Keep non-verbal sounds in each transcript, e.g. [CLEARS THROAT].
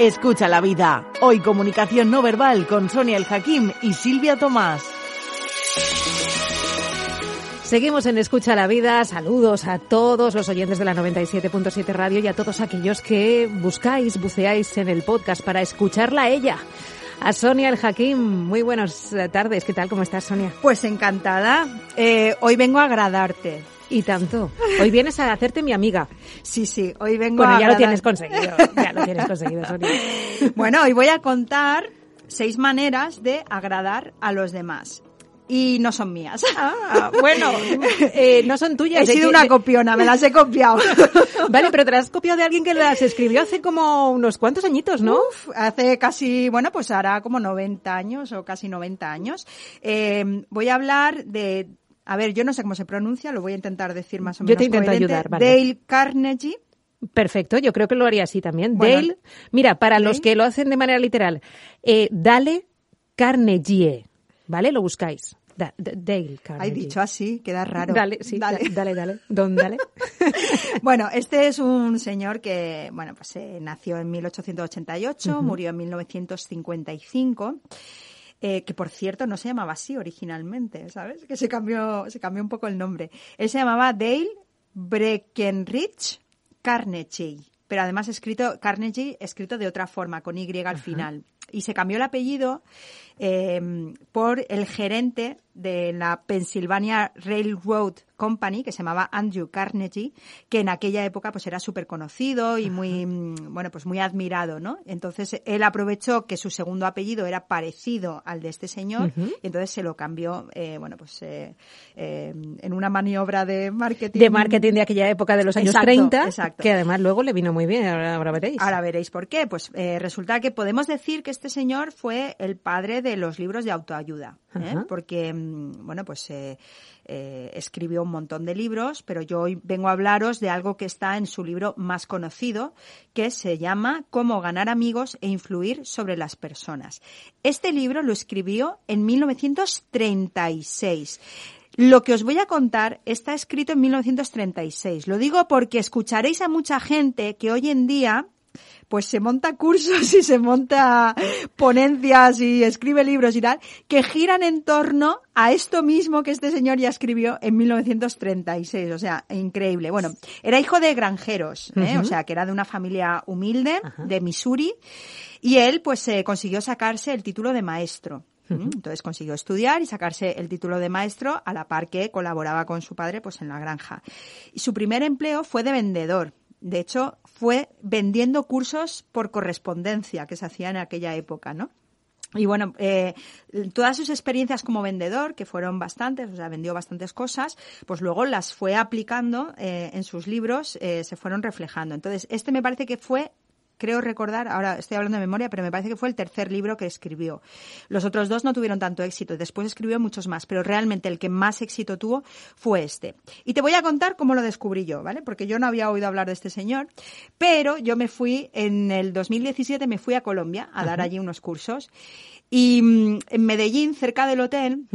Escucha la vida. Hoy comunicación no verbal con Sonia El Hakim y Silvia Tomás. Seguimos en Escucha la Vida. Saludos a todos los oyentes de la 97.7 Radio y a todos aquellos que buscáis, buceáis en el podcast para escucharla a ella. A Sonia El Hakim, muy buenas tardes. ¿Qué tal? ¿Cómo estás, Sonia? Pues encantada. Eh, hoy vengo a agradarte. Y tanto. Hoy vienes a hacerte mi amiga. Sí, sí, hoy vengo bueno, a... ya lo tienes conseguido. Ya lo tienes conseguido, Sonia. [LAUGHS] Bueno, hoy voy a contar seis maneras de agradar a los demás. Y no son mías. Ah, bueno, eh, no son tuyas. He sido una copiona, me las he copiado. [LAUGHS] vale, pero te las has copiado de alguien que las escribió hace como unos cuantos añitos, ¿no? Uf, hace casi, bueno, pues hará como 90 años o casi 90 años. Eh, voy a hablar de a ver, yo no sé cómo se pronuncia, lo voy a intentar decir más o menos. Yo te intento coherente. ayudar, vale. Dale Carnegie. Perfecto, yo creo que lo haría así también. Bueno, Dale, mira, para Dale. los que lo hacen de manera literal, eh, Dale Carnegie, ¿vale? Lo buscáis. Da- da- Dale Carnegie. Hay dicho así, queda raro. Dale, sí, Dale. da- dale, dale. Don, dale. [LAUGHS] Bueno, este es un señor que, bueno, pues eh, nació en 1888, murió en 1955. Eh, que por cierto no se llamaba así originalmente, ¿sabes? Que se cambió, se cambió un poco el nombre. Él se llamaba Dale Breckenridge Carnegie, pero además escrito Carnegie escrito de otra forma, con Y al final. Y se cambió el apellido eh, por el gerente de la Pennsylvania Railroad Company, que se llamaba Andrew Carnegie, que en aquella época pues era súper conocido y muy, mm, bueno, pues muy admirado, ¿no? Entonces él aprovechó que su segundo apellido era parecido al de este señor y entonces se lo cambió, eh, bueno, pues eh, eh, en una maniobra de marketing. De marketing de aquella época de los años Exacto, 30, exacto. que además luego le vino muy bien, ahora, ahora veréis. Ahora veréis por qué. Pues eh, resulta que podemos decir que este señor fue el padre de los libros de autoayuda, ¿eh? Porque, mm, bueno, pues eh, eh, escribió un montón de libros, pero yo hoy vengo a hablaros de algo que está en su libro más conocido, que se llama Cómo ganar amigos e influir sobre las personas. Este libro lo escribió en 1936. Lo que os voy a contar está escrito en 1936. Lo digo porque escucharéis a mucha gente que hoy en día pues se monta cursos y se monta ponencias y escribe libros y tal, que giran en torno a esto mismo que este señor ya escribió en 1936. O sea, increíble. Bueno, era hijo de granjeros, ¿eh? o sea, que era de una familia humilde de Missouri y él pues eh, consiguió sacarse el título de maestro. Entonces consiguió estudiar y sacarse el título de maestro a la par que colaboraba con su padre pues en la granja. Y su primer empleo fue de vendedor. De hecho, fue vendiendo cursos por correspondencia que se hacía en aquella época, ¿no? Y bueno, eh, todas sus experiencias como vendedor, que fueron bastantes, o sea, vendió bastantes cosas, pues luego las fue aplicando eh, en sus libros, eh, se fueron reflejando. Entonces, este me parece que fue creo recordar, ahora estoy hablando de memoria, pero me parece que fue el tercer libro que escribió. Los otros dos no tuvieron tanto éxito, después escribió muchos más, pero realmente el que más éxito tuvo fue este. Y te voy a contar cómo lo descubrí yo, ¿vale? Porque yo no había oído hablar de este señor, pero yo me fui, en el 2017 me fui a Colombia a dar allí unos cursos y mm, en Medellín, cerca del hotel,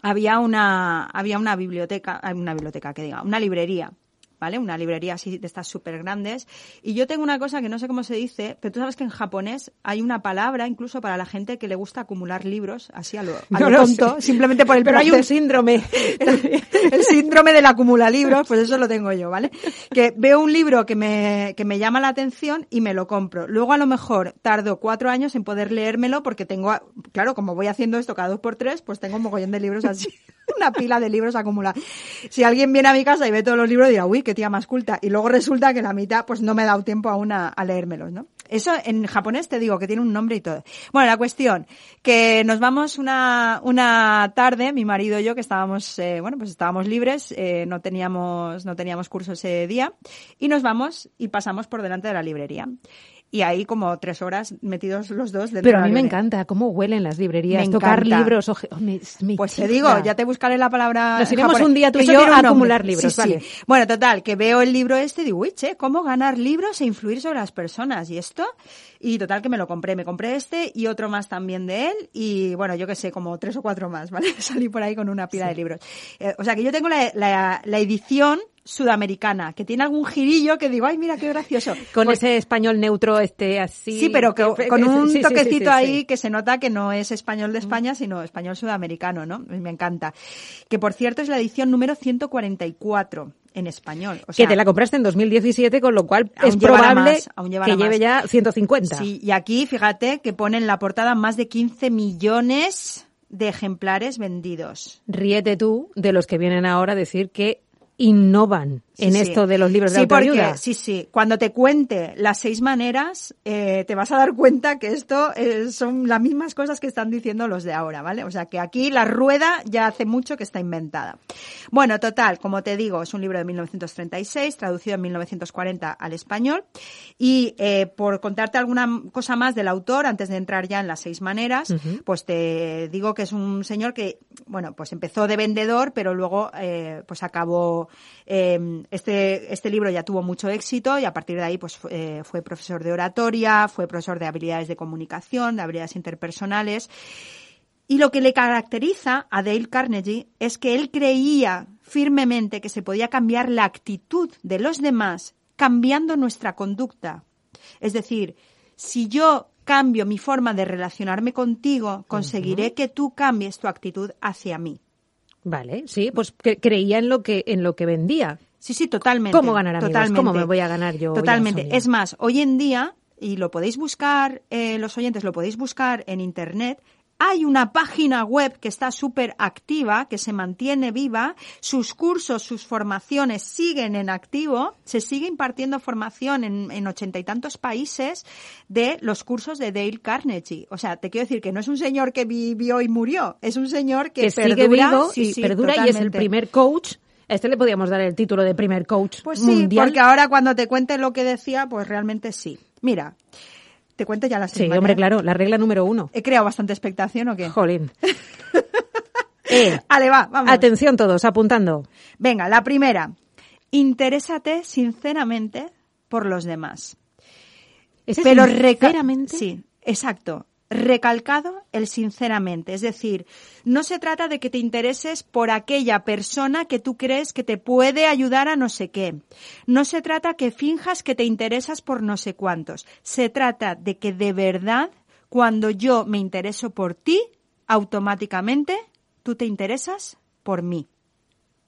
había una, había una biblioteca, una biblioteca que diga, una librería. ¿Vale? Una librería así de estas súper grandes. Y yo tengo una cosa que no sé cómo se dice, pero tú sabes que en japonés hay una palabra incluso para la gente que le gusta acumular libros así a lo, a [LAUGHS] No lo tonto, sé. simplemente por el Pero hay un síndrome. [LAUGHS] el síndrome del acumula libros, pues eso lo tengo yo, ¿vale? Que veo un libro que me, que me llama la atención y me lo compro. Luego a lo mejor tardo cuatro años en poder leérmelo porque tengo, claro, como voy haciendo esto cada dos por tres, pues tengo un mogollón de libros así, [LAUGHS] [LAUGHS] una pila de libros acumulados. Si alguien viene a mi casa y ve todos los libros dirá, uy, qué tía más culta. Y luego resulta que la mitad, pues no me he dado tiempo aún a, a leérmelos, ¿no? Eso en japonés te digo que tiene un nombre y todo. Bueno, la cuestión, que nos vamos una, una tarde, mi marido y yo, que estábamos, eh, bueno, pues estábamos libres, eh, no teníamos, no teníamos curso ese día, y nos vamos y pasamos por delante de la librería y ahí como tres horas metidos los dos dentro Pero a de mí me encanta cómo huelen las librerías, Me tocar encanta. libros. oje- oh, me- me Pues te digo, ya te buscaré la palabra. Nos iremos japonés. un día tú y yo a acumular libros, Sí, sí. vale. Bueno, total, que veo el libro este y digo, uy, che, cómo ganar libros e influir sobre las personas. ¿Y esto? Y total que me lo compré. Me compré este y otro más también de él. Y bueno, yo qué sé, como tres o cuatro más, [LAUGHS] ¿vale? Salí por ahí con una pila de libros. Eh, o sea que yo tengo la, la- la edición sudamericana, que tiene algún girillo que digo, ay, mira qué gracioso. [LAUGHS] Con Pues- ese español neutro este así. Sí, pero que, con un sí, toquecito sí, sí. ahí que se nota que no es español de España, sino español sudamericano, ¿no? Me encanta. Que por cierto es la edición número 144 en español. O sea, que te la compraste en 2017, con lo cual es probable más, que lleve más. ya 150. Sí, y aquí fíjate que pone en la portada más de 15 millones de ejemplares vendidos. Ríete tú de los que vienen ahora a decir que innovan en sí. esto de los libros de sí, porque, autoayuda. sí, sí. Cuando te cuente las seis maneras, eh, te vas a dar cuenta que esto eh, son las mismas cosas que están diciendo los de ahora, ¿vale? O sea, que aquí la rueda ya hace mucho que está inventada. Bueno, total, como te digo, es un libro de 1936, traducido en 1940 al español. Y eh, por contarte alguna cosa más del autor, antes de entrar ya en las seis maneras, pues te digo que es un señor que, bueno, pues empezó de vendedor, pero luego eh, pues acabó eh, este este libro ya tuvo mucho éxito y a partir de ahí pues fue, eh, fue profesor de oratoria, fue profesor de habilidades de comunicación, de habilidades interpersonales. Y lo que le caracteriza a Dale Carnegie es que él creía firmemente que se podía cambiar la actitud de los demás cambiando nuestra conducta. Es decir, si yo cambio mi forma de relacionarme contigo, conseguiré que tú cambies tu actitud hacia mí. Vale, sí, pues creía en lo que en lo que vendía. Sí, sí, totalmente. ¿Cómo ganar amigos? Totalmente. ¿Cómo me voy a ganar yo Totalmente. Es más, hoy en día, y lo podéis buscar, eh, los oyentes lo podéis buscar en Internet, hay una página web que está súper activa, que se mantiene viva, sus cursos, sus formaciones siguen en activo, se sigue impartiendo formación en, en ochenta y tantos países de los cursos de Dale Carnegie. O sea, te quiero decir que no es un señor que vivió y murió, es un señor que, que sigue perdura, vivo sí, y sí, perdura y es el primer coach. A este le podíamos dar el título de primer coach Pues sí, mundial. porque ahora cuando te cuente lo que decía, pues realmente sí. Mira, te cuento ya las Sí, hombre, claro, la regla número uno. ¿He creado bastante expectación o qué? Jolín. [LAUGHS] Eh, Vale, va, vamos. atención todos, apuntando. Venga, la primera. Interésate sinceramente por los demás. Ese Pero sinceramente, Sí, exacto. Recalcado el sinceramente. Es decir, no se trata de que te intereses por aquella persona que tú crees que te puede ayudar a no sé qué. No se trata que finjas que te interesas por no sé cuántos. Se trata de que de verdad, cuando yo me intereso por ti, automáticamente tú te interesas por mí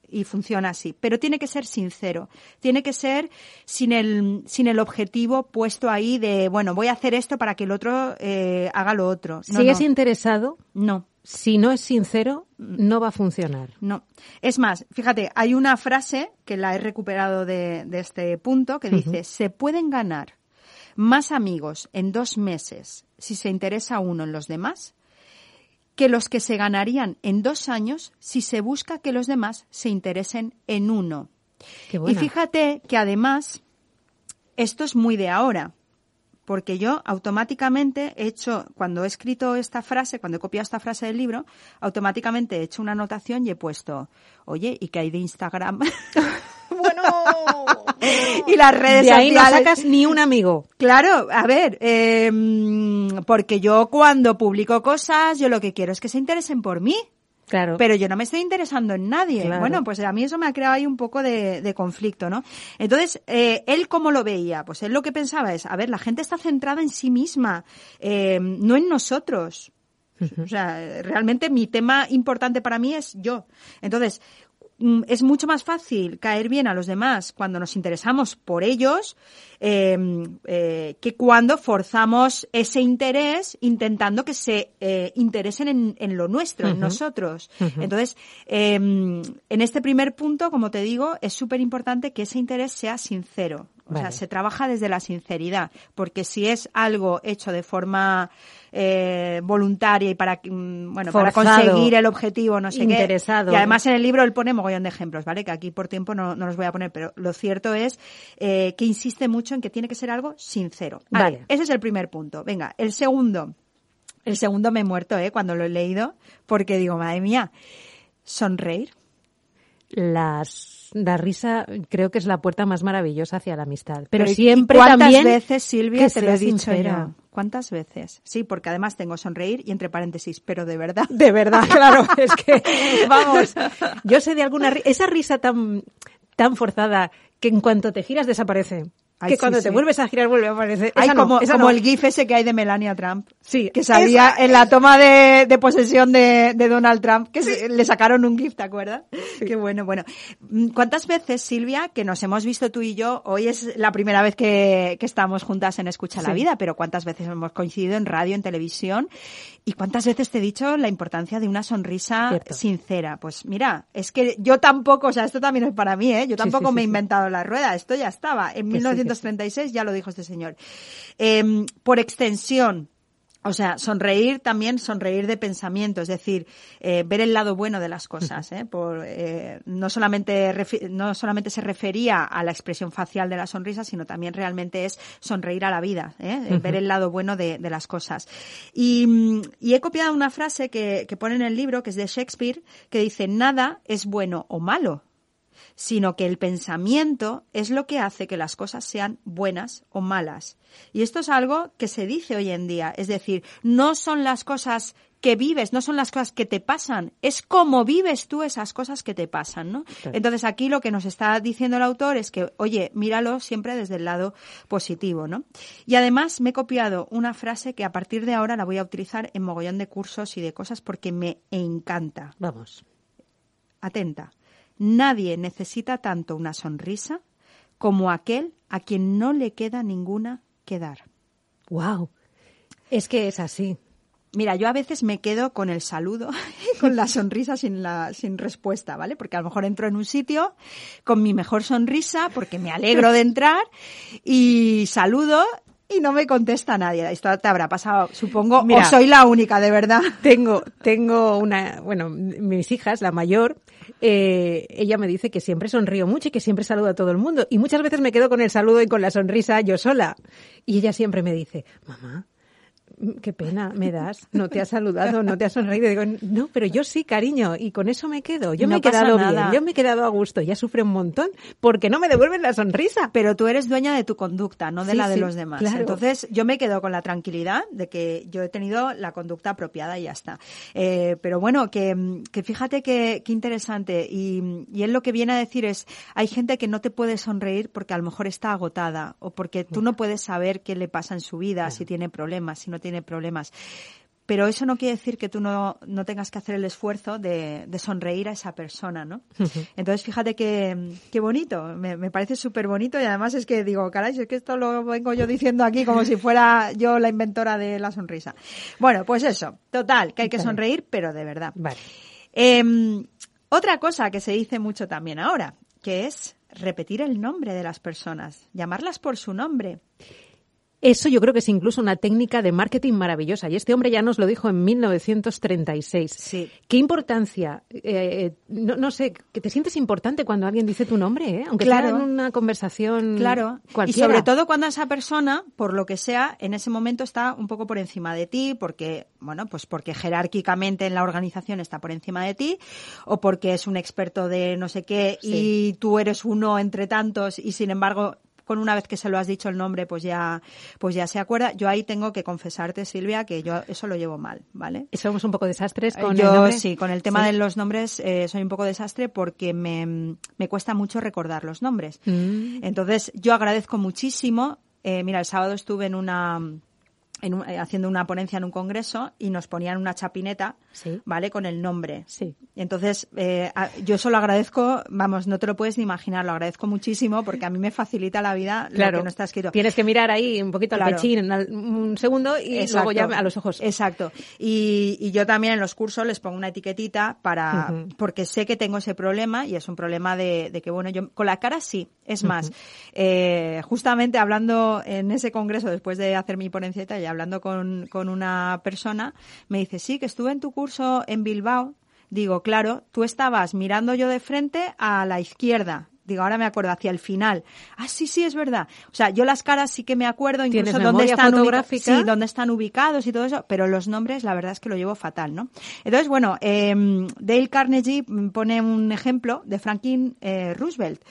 y funciona así. Pero tiene que ser sincero, tiene que ser sin el, sin el objetivo puesto ahí de, bueno, voy a hacer esto para que el otro eh, haga lo otro. No, si no, es interesado, no, si no es sincero, no va a funcionar. no. Es más, fíjate, hay una frase que la he recuperado de, de este punto que dice, se pueden ganar más amigos en dos meses si se interesa uno en los demás que los que se ganarían en dos años si se busca que los demás se interesen en uno. Qué Y fíjate que además esto es muy de ahora, porque yo automáticamente he hecho, cuando he escrito esta frase, cuando he copiado esta frase del libro, automáticamente he hecho una anotación y he puesto, oye, ¿y qué hay de Instagram? [LAUGHS] y las redes de ahí no sacas ni un amigo. Claro, a ver, eh, porque yo cuando publico cosas, yo lo que quiero es que se interesen por mí. Claro. Pero yo no me estoy interesando en nadie. Claro. Bueno, pues a mí eso me ha creado ahí un poco de, de conflicto, ¿no? Entonces, eh, él cómo lo veía? Pues él lo que pensaba es, a ver, la gente está centrada en sí misma, eh, no en nosotros. O sea, realmente mi tema importante para mí es yo. Entonces, es mucho más fácil caer bien a los demás cuando nos interesamos por ellos eh, eh, que cuando forzamos ese interés intentando que se eh, interesen en, en lo nuestro, en nosotros. Entonces, eh, en este primer punto, como te digo, es súper importante que ese interés sea sincero. O Vale. sea, se trabaja desde la sinceridad, porque si es algo hecho de forma eh, voluntaria y para, mm, bueno, para conseguir el objetivo, no sé interesado. qué. Y además en el libro él pone mogollón de ejemplos, ¿vale? Que aquí por tiempo no, no los voy a poner, pero lo cierto es eh, que insiste mucho en que tiene que ser algo sincero. Vale. ese es el primer punto. Venga, el segundo. El segundo me he muerto, ¿eh? Cuando lo he leído, porque digo, madre mía, sonreír. Las, la risa creo que es la puerta más maravillosa hacia la amistad. Pero, ¿y siempre ¿Cuántas también veces, Silvia, te lo he dicho yo? ¿Cuántas veces? Sí, porque además tengo sonreír y entre paréntesis, pero de verdad. De verdad, [LAUGHS] claro, es que, [LAUGHS] vamos, [LAUGHS] yo sé de alguna esa risa tan, tan forzada que en cuanto te giras desaparece. Ay, que sí, cuando te sí. vuelves a girar vuelve a aparecer. Hay no, como, esa como no. el gif ese que hay de Melania Trump. Sí, Que salía esa- en la toma de, de posesión de, de Donald Trump, que se- le sacaron un gif, ¿te acuerdas? Qué bueno, bueno. Mm, ¿Cuántas veces, Silvia, que nos hemos visto tú y yo, hoy es la primera vez que, que estamos juntas en Escucha la. Vida, pero cuántas veces hemos coincidido en radio, en televisión, y cuántas veces te he dicho la importancia de una sonrisa Cierto. sincera? Pues mira, es que yo tampoco, o sea, esto también es para mí, ¿eh? Yo tampoco me he inventado la rueda, esto ya estaba. En Que sí, que sí. 1936 ya lo dijo este señor. Em, por extensión, o sea, sonreír también, sonreír de pensamiento, es decir, eh, ver el lado bueno de las cosas. ¿eh? Por, eh, no, solamente no solamente se refería a la expresión facial de la sonrisa, sino también realmente es sonreír a la vida, ver el lado bueno de, de las cosas. Y, y he copiado una frase que, que pone en el libro, que es de Shakespeare, que dice, nada es bueno o malo, sino que el pensamiento es lo que hace que las cosas sean buenas o malas. Y esto es algo que se dice hoy en día, es decir, no son las cosas que vives, no son las cosas que te pasan, es cómo vives tú esas cosas que te pasan, ¿no? Entonces aquí lo que nos está diciendo el autor es que, oye, míralo siempre desde el lado positivo, ¿no? Y además me he copiado una frase que a partir de ahora la voy a utilizar en mogollón de cursos y de cosas porque me encanta Vamos. atenta, nadie necesita tanto una sonrisa como aquel a quien no le queda ninguna que dar. Wow. Es que es así. Mira, yo a veces me quedo con el saludo, [LAUGHS] con la [LAUGHS] sonrisa sin la sin respuesta, ¿vale? Porque a lo mejor entro en un sitio con mi mejor sonrisa porque me alegro de entrar y saludo y no me contesta nadie. Esto te habrá pasado, supongo, Mira. o soy la única, de verdad. Tengo, tengo una, bueno, mis hijas, la mayor, eh, ella me dice que siempre sonrío mucho y que siempre saludo a todo el mundo. Y muchas veces me quedo con el saludo y con la sonrisa yo sola. Y ella siempre me dice, mamá, qué pena me das, no te has saludado, no te has sonreído. Digo, no, pero yo sí, cariño, y con eso me quedo. Yo No me he quedado nada. bien, yo me he quedado a gusto. Ella sufre un montón porque no me devuelven la sonrisa. Pero tú eres dueña de tu conducta, no de Sí, la de sí, los demás. claro. Entonces, yo me quedo con la tranquilidad de que yo he tenido la conducta apropiada y ya está. Eh, pero bueno, que, que fíjate que, que interesante. Y, y él lo que viene a decir es, hay gente que no te puede sonreír porque a lo mejor está agotada o porque tú no puedes saber qué le pasa en su vida, si tiene problemas, si no tiene problemas. Pero eso no quiere decir que tú no, no tengas que hacer el esfuerzo de, de sonreír a esa persona, ¿no? Entonces, fíjate que, qué bonito, me, me parece súper bonito y además es que digo, caray, es que esto lo vengo yo diciendo aquí como si fuera yo la inventora de la sonrisa. Bueno, pues eso, total, que hay que sonreír, pero de verdad. Vale. Em, otra cosa que se dice mucho también ahora, que es repetir el nombre de las personas, llamarlas por su nombre. Eso yo creo que es incluso una técnica de marketing maravillosa. Y este hombre ya nos lo dijo en 1936. Sí. ¿Qué importancia? eh, no, no sé, que te sientes importante cuando alguien dice tu nombre, ¿eh? aunque Claro. sea en una conversación Claro, cualquiera. y sobre todo cuando esa persona, por lo que sea, en ese momento está un poco por encima de ti, porque, bueno, pues porque jerárquicamente en la organización está por encima de ti, o porque es un experto de no sé qué y tú eres uno entre tantos y sin embargo con una vez que se lo has dicho el nombre, pues ya, pues ya se acuerda. Yo ahí tengo que confesarte, Silvia, que yo eso lo llevo mal, ¿vale? Somos un poco desastres con Yo el nombre. sí, con el tema Sí. de los nombres eh, soy un poco desastre porque me, me cuesta mucho recordar los nombres. Mm. Entonces, yo agradezco muchísimo. eh, mira, el sábado estuve en una en un- eh, haciendo una ponencia en un congreso y nos ponían una chapineta, Sí. ¿vale? Con el nombre. Sí. Y entonces, eh, yo eso lo agradezco, vamos, no te lo puedes ni imaginar, lo agradezco muchísimo porque a mí me facilita la vida claro. lo que no está escrito. Tienes que mirar ahí un poquito al pechín un segundo y luego ya a los ojos. Exacto. Y, y, yo también en los cursos les pongo una etiquetita para, porque sé que tengo ese problema y es un problema de, de que, bueno, yo con la cara sí. Es más, eh, justamente hablando en ese congreso, después de hacer mi ponencia y hablando con, con una persona, me dice, sí, que estuve en tu curso en Bilbao Digo, claro, tú estabas mirando yo de frente a la izquierda. Digo, ahora me acuerdo, hacia el final. Ah, sí, sí, es verdad. O sea, yo las caras sí que me acuerdo, incluso dónde están, sí, dónde están ubicados y todo eso, pero los nombres, la verdad es que lo llevo fatal, ¿no? Entonces, bueno, eh, Dale Carnegie pone un ejemplo de Franklin eh, Roosevelt.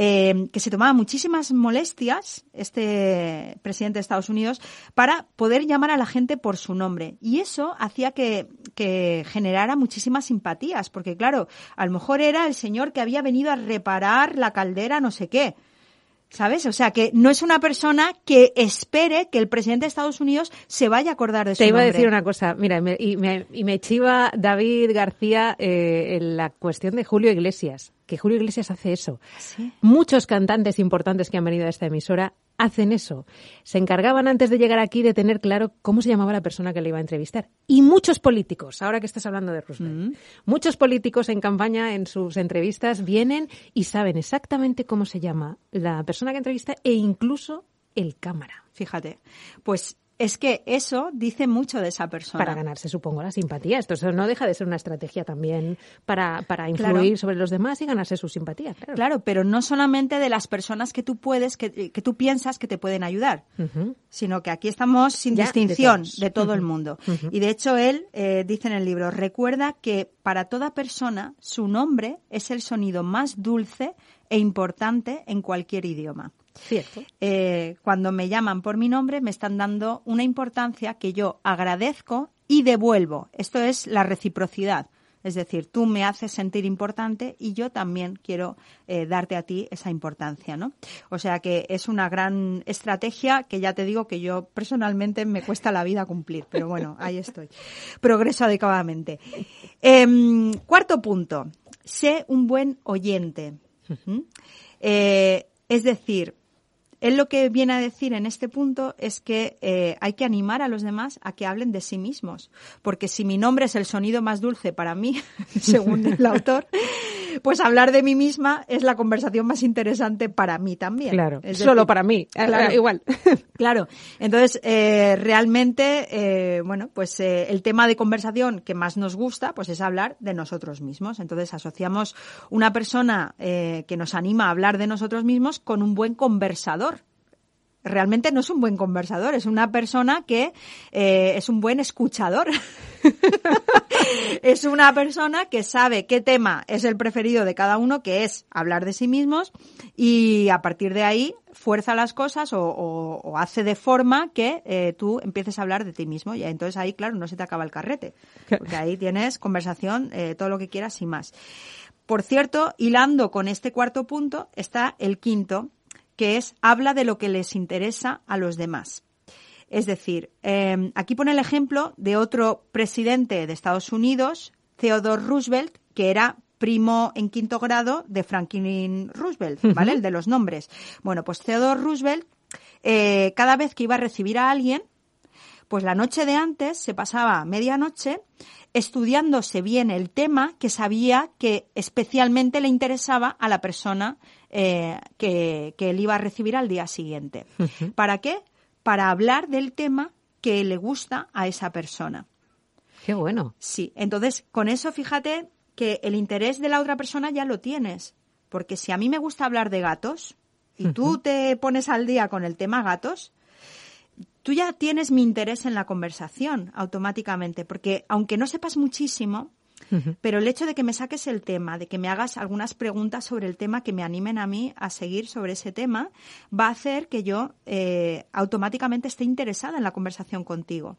Eh, que se tomaba muchísimas molestias, este presidente de Estados Unidos, para poder llamar a la gente por su nombre. Y eso hacía que, que generara muchísimas simpatías, porque claro, a lo mejor era el señor que había venido a reparar la caldera, no sé qué. ¿Sabes? O sea, que no es una persona que espere que el presidente de Estados Unidos se vaya a acordar de su Te iba a decir una cosa, mira, y, me, y me chiva David García eh, en la cuestión de Julio Iglesias, que Julio Iglesias hace eso. Muchos cantantes importantes que han venido a esta emisora hacen eso. Se encargaban antes de llegar aquí de tener claro cómo se llamaba la persona que le iba a entrevistar. Y muchos políticos, ahora que estás hablando de Roosevelt, mm. muchos políticos en campaña, en sus entrevistas, vienen y saben exactamente cómo se llama la persona que entrevista e incluso el cámara. Fíjate, pues es que eso dice mucho de esa persona. Para ganarse, supongo, la simpatía. Esto no deja de ser una estrategia también para, para influir sobre los demás y ganarse su simpatía. Claro. pero no solamente de las personas que tú puedes, que, que tú piensas que te pueden ayudar, sino que aquí estamos sin distinción de, todo el mundo. Y de hecho él eh, dice en el libro, recuerda que para toda persona su nombre es el sonido más dulce e importante en cualquier idioma. Cierto. Eh, cuando me llaman por mi nombre me están dando una importancia que yo agradezco y devuelvo. Esto es la reciprocidad. Es decir, tú me haces sentir importante y yo también quiero eh, darte a ti esa importancia, ¿no? O sea que es una gran estrategia que ya te digo que yo personalmente me cuesta la vida cumplir, pero bueno, ahí estoy. [LAUGHS] Progreso adecuadamente. Em, cuarto punto, sé un buen oyente. Eh, es decir, él lo que viene a decir en este punto es que eh, hay que animar a los demás a que hablen de sí mismos, porque si mi nombre es el sonido más dulce para mí, [LAUGHS] según el autor, pues hablar de mí misma es la conversación más interesante para mí también. Claro, solo para mí, claro, igual. [LAUGHS] claro, entonces eh, realmente, eh, bueno, pues el tema de conversación que más nos gusta, pues es hablar de nosotros mismos. Entonces asociamos una persona que nos anima a hablar de nosotros mismos con un buen conversador realmente no es un buen conversador, es una persona que eh, es un buen escuchador. [LAUGHS] es una persona que sabe qué tema es el preferido de cada uno, que es hablar de sí mismos, y a partir de ahí fuerza las cosas o, hace de forma que eh, tú empieces a hablar de ti mismo. Y entonces ahí, claro, no se te acaba el carrete, porque ahí tienes conversación, eh, todo lo que quieras y más. Por cierto, hilando con este cuarto punto, está el quinto, que es habla de lo que les interesa a los demás. Es decir, em, aquí pone el ejemplo de otro presidente de Estados Unidos, Theodore Roosevelt, que era primo en quinto grado de Franklin Roosevelt, ¿vale? El de los nombres. Bueno, pues Theodore Roosevelt, eh, cada vez que iba a recibir a alguien, pues la noche de antes se pasaba medianoche estudiándose bien el tema que sabía que especialmente le interesaba a la persona eh, que, él iba a recibir al día siguiente. ¿Para qué? Para hablar del tema que le gusta a esa persona. Qué bueno. Sí, entonces con eso fíjate que el interés de la otra persona ya lo tienes. Porque si a mí me gusta hablar de gatos y tú te pones al día con el tema gatos, tú ya tienes mi interés en la conversación automáticamente. Porque aunque no sepas muchísimo, pero el hecho de que me saques el tema, de que me hagas algunas preguntas sobre el tema que me animen a mí a seguir sobre ese tema, va a hacer que yo eh, automáticamente esté interesada en la conversación contigo.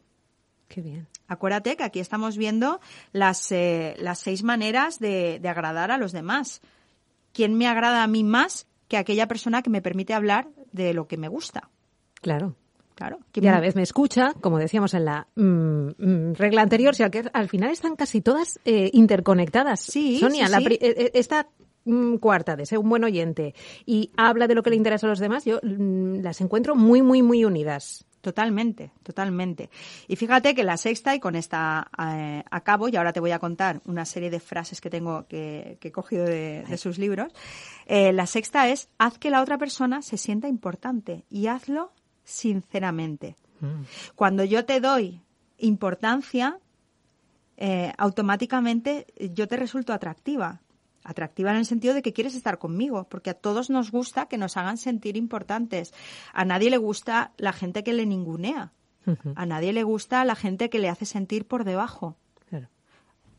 Qué bien. Acuérdate que aquí estamos viendo las, eh, las seis maneras de, de agradar a los demás. ¿Quién me agrada a mí más que aquella persona que me permite hablar de lo que me gusta? Claro. Claro. Y a la vez me escucha, como decíamos en la mm, mm, regla anterior, si al, que, al final están casi todas eh, interconectadas. Sí, Sonia, sí, la sí. pri- eh, eh, esta mm, cuarta de ser un buen oyente y habla de lo que le interesa a los demás, yo las encuentro muy, muy, muy unidas. Totalmente, totalmente. Y fíjate que la sexta, y con esta eh, acabo, y ahora te voy a contar una serie de frases que tengo que, que he cogido de, de sus libros. Eh, la sexta es, haz que la otra persona se sienta importante y hazlo sinceramente. Cuando yo te doy importancia, eh, automáticamente yo te resulto atractiva. Atractiva en el sentido de que quieres estar conmigo, porque a todos nos gusta que nos hagan sentir importantes. A nadie le gusta la gente que le ningunea. A nadie le gusta la gente que le hace sentir por debajo. Claro.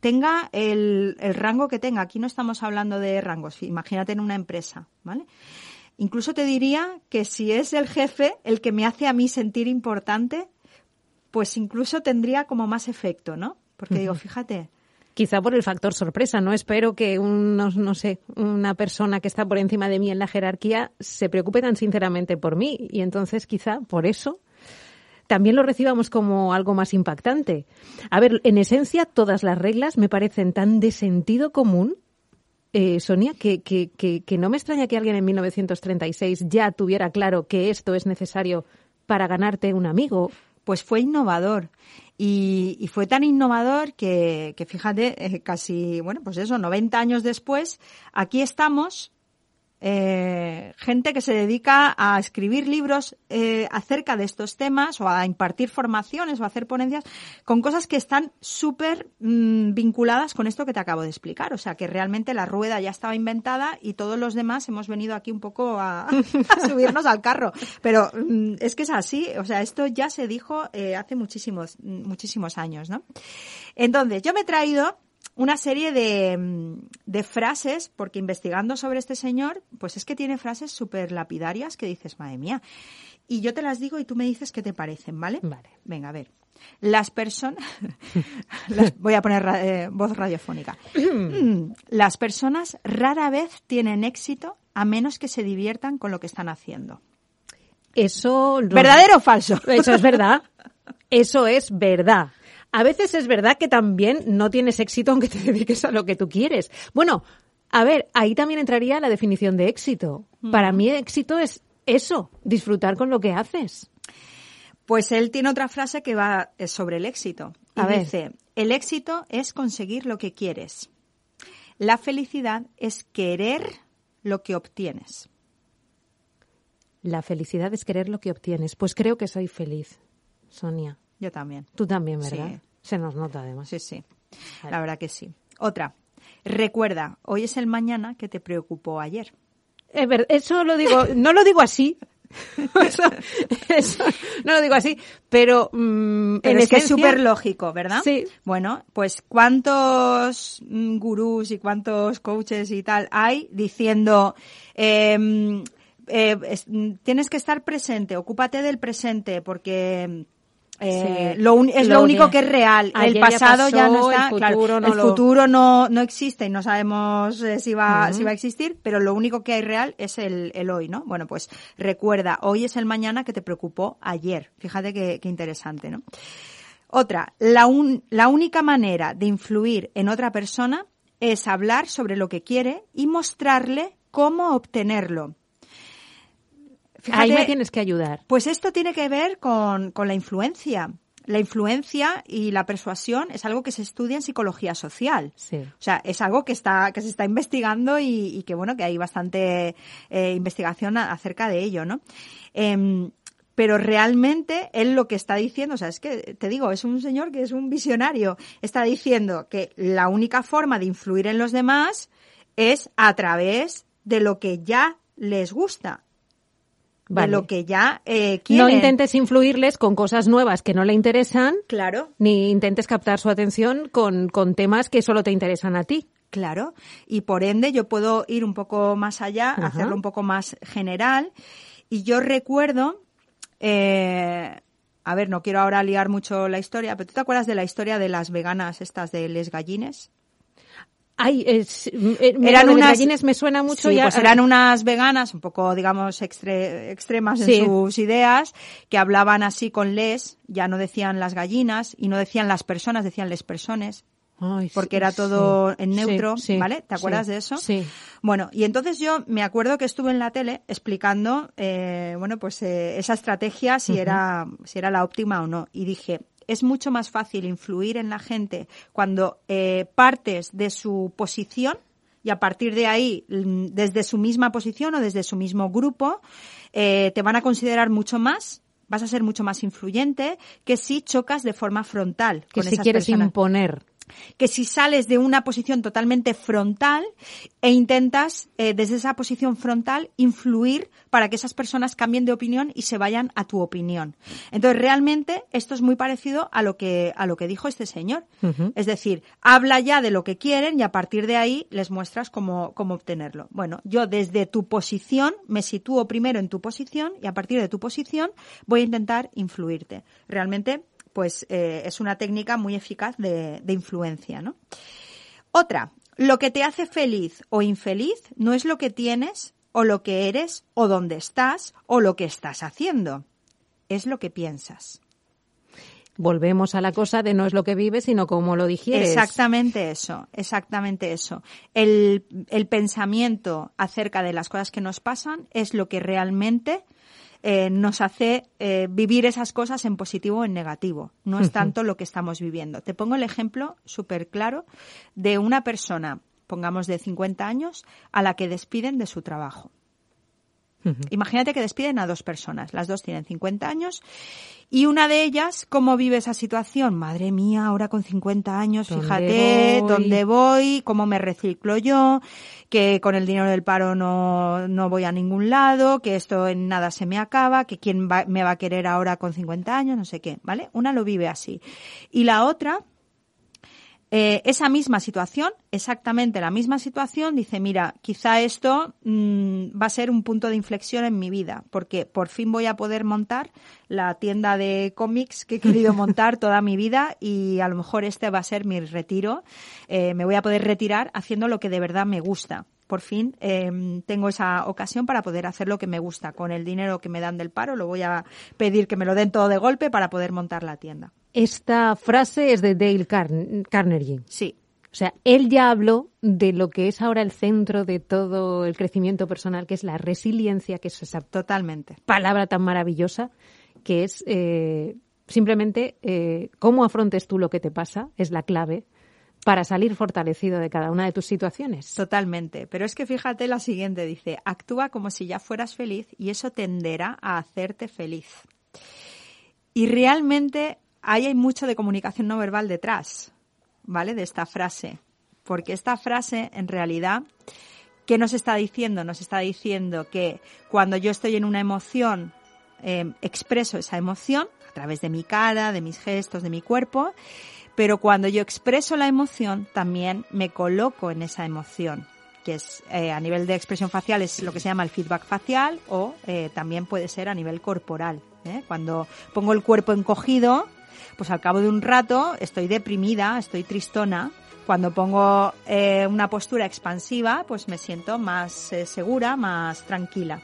Tenga el, el rango que tenga. Aquí no estamos hablando de rangos. Imagínate en una empresa, ¿vale? Incluso te diría que si es el jefe el que me hace a mí sentir importante, pues incluso tendría como más efecto, ¿no? Porque digo, fíjate, Quizá por el factor sorpresa. No espero que un, no, no sé, una persona que está por encima de mí en la jerarquía se preocupe tan sinceramente por mí. Y entonces quizá por eso también lo recibamos como algo más impactante. A ver, en esencia todas las reglas me parecen tan de sentido común, eh, Sonia, que, que, que, que no me extraña que alguien en 1936 ya tuviera claro que esto es necesario para ganarte un amigo. pues fue innovador. Y, y fue tan innovador que, que fíjate, eh, casi, bueno, pues eso, 90 años después, aquí estamos, eh, gente que se dedica a escribir libros eh, acerca de estos temas o a impartir formaciones o a hacer ponencias con cosas que están súper mm, vinculadas con esto que te acabo de explicar. O sea, que realmente la rueda ya estaba inventada y todos los demás hemos venido aquí un poco a, [LAUGHS] subirnos al carro. Pero mm, es que es así. O sea, esto ya se dijo eh, hace muchísimos, muchísimos años, ¿no? Entonces, yo me he traído una serie de, mm, de frases, porque investigando sobre este señor, pues es que tiene frases súper lapidarias que dices, madre mía. Y yo te las digo y tú me dices qué te parecen, ¿vale? Vale. Venga, a ver. Las personas. [LAUGHS] voy a poner eh, voz radiofónica. [CLEARS THROAT] Las personas rara vez tienen éxito a menos que se diviertan con lo que están haciendo. Eso no- ¿Verdadero o falso? Eso es verdad. [LAUGHS] Eso es verdad. A veces es verdad que también no tienes éxito aunque te [LAUGHS] dediques a lo que tú quieres. Bueno, a ver, ahí también entraría la definición de éxito. Para mí éxito es eso, disfrutar con lo que haces. Pues él tiene otra frase que va eh, sobre el éxito. Y A ver. dice, el éxito es conseguir lo que quieres. La felicidad es querer lo que obtienes. La felicidad es querer lo que obtienes. Pues creo que soy feliz, Sonia. Yo también. Tú también, ¿verdad? Sí. Se nos nota además. Sí, sí. La verdad que sí. Otra. Recuerda, hoy es el mañana que te preocupó ayer. Eso lo digo, no lo digo así. [LAUGHS] Eso, eso no lo digo así, pero, mm, Pero en es que es súper lógico, ¿verdad? Sí. Bueno, pues cuántos mm, gurús y cuántos coaches y tal hay diciendo em, eh, mm, tienes que estar presente, ocúpate del presente porque eh, Sí. lo un- es Lo lo, único que es real. el pasado ya, pasó, no está. el claro, futuro no el lo- futuro no, no existe y no sabemos eh, si va si va a existir, pero lo único que hay real es el, el hoy, ¿no? Bueno, pues recuerda, hoy es el mañana que te preocupó ayer. Fíjate qué, qué interesante, ¿no? Otra, la, un- la única manera de influir en otra persona es hablar sobre lo que quiere y mostrarle cómo obtenerlo. Ahí me tienes que ayudar. pues esto tiene que ver con, con la influencia. La influencia y la persuasión es algo que se estudia en psicología social. Sí. O sea, es algo que está que se está investigando y, y que bueno que hay bastante eh, investigación a- acerca de ello, ¿no? Em, pero realmente él lo que está diciendo, o sea, es que te digo, es un señor que es un visionario, está diciendo que la única forma de influir en los demás es a través de lo que ya les gusta, Vale. de lo que ya eh, quieren. No intentes influirles con cosas nuevas que no le interesan, Claro, ni intentes captar su atención con, con temas que solo te interesan a ti. Claro, y por ende yo puedo ir un poco más allá, Ajá. hacerlo un poco más general. Y yo recuerdo, eh, a ver, no quiero ahora liar mucho la historia, pero ¿tú te acuerdas de la historia de las veganas estas de Les Gallines? Ay, es, eh, eran unas gallines me suena mucho sí, ya. pues eran unas veganas un poco digamos extre, extremas Sí. en sus ideas que hablaban así con les ya no decían las gallinas y no decían las personas decían les personas Ay, porque sí, era todo en neutro, ¿vale? ¿Te acuerdas de eso? Sí. Bueno, y entonces yo me acuerdo que estuve en la tele explicando, eh, bueno, pues eh, esa estrategia si era si era la óptima o no, y dije es mucho más fácil influir en la gente cuando eh, partes de su posición y a partir de ahí, mm, desde su misma posición o desde su mismo grupo, eh, te van a considerar mucho más, vas a ser mucho más influyente que si chocas de forma frontal. Que con si esas quieres personas imponer. Que si sales de una posición totalmente frontal e intentas eh, desde esa posición frontal influir para que esas personas cambien de opinión y se vayan a tu opinión. Entonces realmente esto es muy parecido a lo que a lo que dijo este señor. Es decir, habla ya de lo que quieren y a partir de ahí les muestras cómo, cómo obtenerlo. Bueno, yo desde tu posición me sitúo primero en tu posición y a partir de tu posición voy a intentar influirte. Realmente, pues eh, es una técnica muy eficaz de, de influencia, ¿no? Otra, lo que te hace feliz o infeliz no es lo que tienes o lo que eres o dónde estás o lo que estás haciendo. Es lo que piensas. Volvemos a la cosa de no es lo que vives, sino cómo lo digieres. Exactamente eso, exactamente eso. El, el pensamiento acerca de las cosas que nos pasan es lo que realmente eh, nos hace eh, vivir esas cosas en positivo o en negativo. No es tanto lo que estamos viviendo. Te pongo el ejemplo súper claro de una persona, pongamos de 50 años, a la que despiden de su trabajo. Imagínate que despiden a dos personas, las dos tienen 50 años y una de ellas, ¿cómo vive esa situación? Madre mía, ahora con 50 años, ¿Dónde fíjate voy? dónde voy, cómo me reciclo yo, que con el dinero del paro no, no voy a ningún lado, que esto en nada se me acaba, que quién va- me va a querer ahora con 50 años, no sé qué, ¿vale? Una lo vive así. Y la otra, eh, esa misma situación, exactamente la misma situación, dice, mira, quizá esto mm, va a ser un punto de inflexión en mi vida, porque por fin voy a poder montar la tienda de cómics que he querido [LAUGHS] montar toda mi vida y a lo mejor este va a ser mi retiro. Eh, me voy a poder retirar haciendo lo que de verdad me gusta. Por fin eh, tengo esa ocasión para poder hacer lo que me gusta. Con el dinero que me dan del paro lo voy a pedir que me lo den todo de golpe para poder montar la tienda. Esta frase es de Dale Carn- Carnegie. Sí, O sea, él ya habló de lo que es ahora el centro de todo el crecimiento personal, que es la resiliencia, que es esa totalmente. palabra tan maravillosa, que es eh, simplemente eh, cómo afrontes tú lo que te pasa, es la clave para salir fortalecido de cada una de tus situaciones. Totalmente. Pero es que fíjate la siguiente, dice, actúa como si ya fueras feliz y eso tenderá a hacerte feliz. Y realmente ahí hay mucho de comunicación no verbal detrás, ¿vale? De esta frase. Porque esta frase, en realidad, ¿qué nos está diciendo? Nos está diciendo que cuando yo estoy en una emoción, eh, expreso esa emoción a través de mi cara, de mis gestos, de mi cuerpo, pero cuando yo expreso la emoción, también me coloco en esa emoción, que es eh, a nivel de expresión facial es lo que se llama el feedback facial o eh, también puede ser a nivel corporal. ¿eh? Cuando pongo el cuerpo encogido, pues al cabo de un rato estoy deprimida, estoy tristona. Cuando pongo eh, una postura expansiva, pues me siento más eh, segura, más tranquila.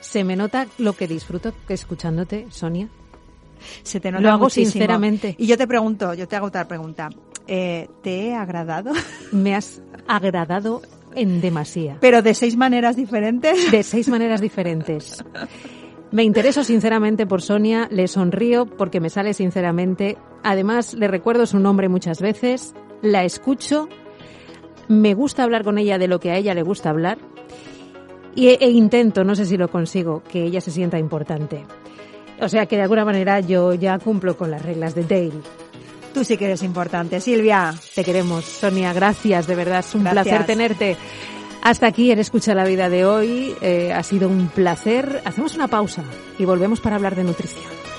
Se me nota lo que disfruto escuchándote, Sonia. Se te nota Lo hago muchísimo. sinceramente. Y yo te pregunto, yo te hago otra pregunta. Eh, ¿Te he agradado? [LAUGHS] Me has agradado en demasía. Pero de seis maneras diferentes. de seis maneras diferentes. [LAUGHS] Me intereso sinceramente por Sonia, le sonrío porque me sale sinceramente. Además, le recuerdo su nombre muchas veces, la escucho, me gusta hablar con ella de lo que a ella le gusta hablar y, e intento, no sé si lo consigo, que ella se sienta importante. O sea que de alguna manera yo ya cumplo con las reglas de Dale. Tú sí que eres importante, Silvia. Te queremos, Sonia, gracias, de verdad, es un Gracias. placer tenerte. Hasta aquí el Escucha la Vida de hoy. Eh, ha sido un placer. Hacemos una pausa y volvemos para hablar de nutrición.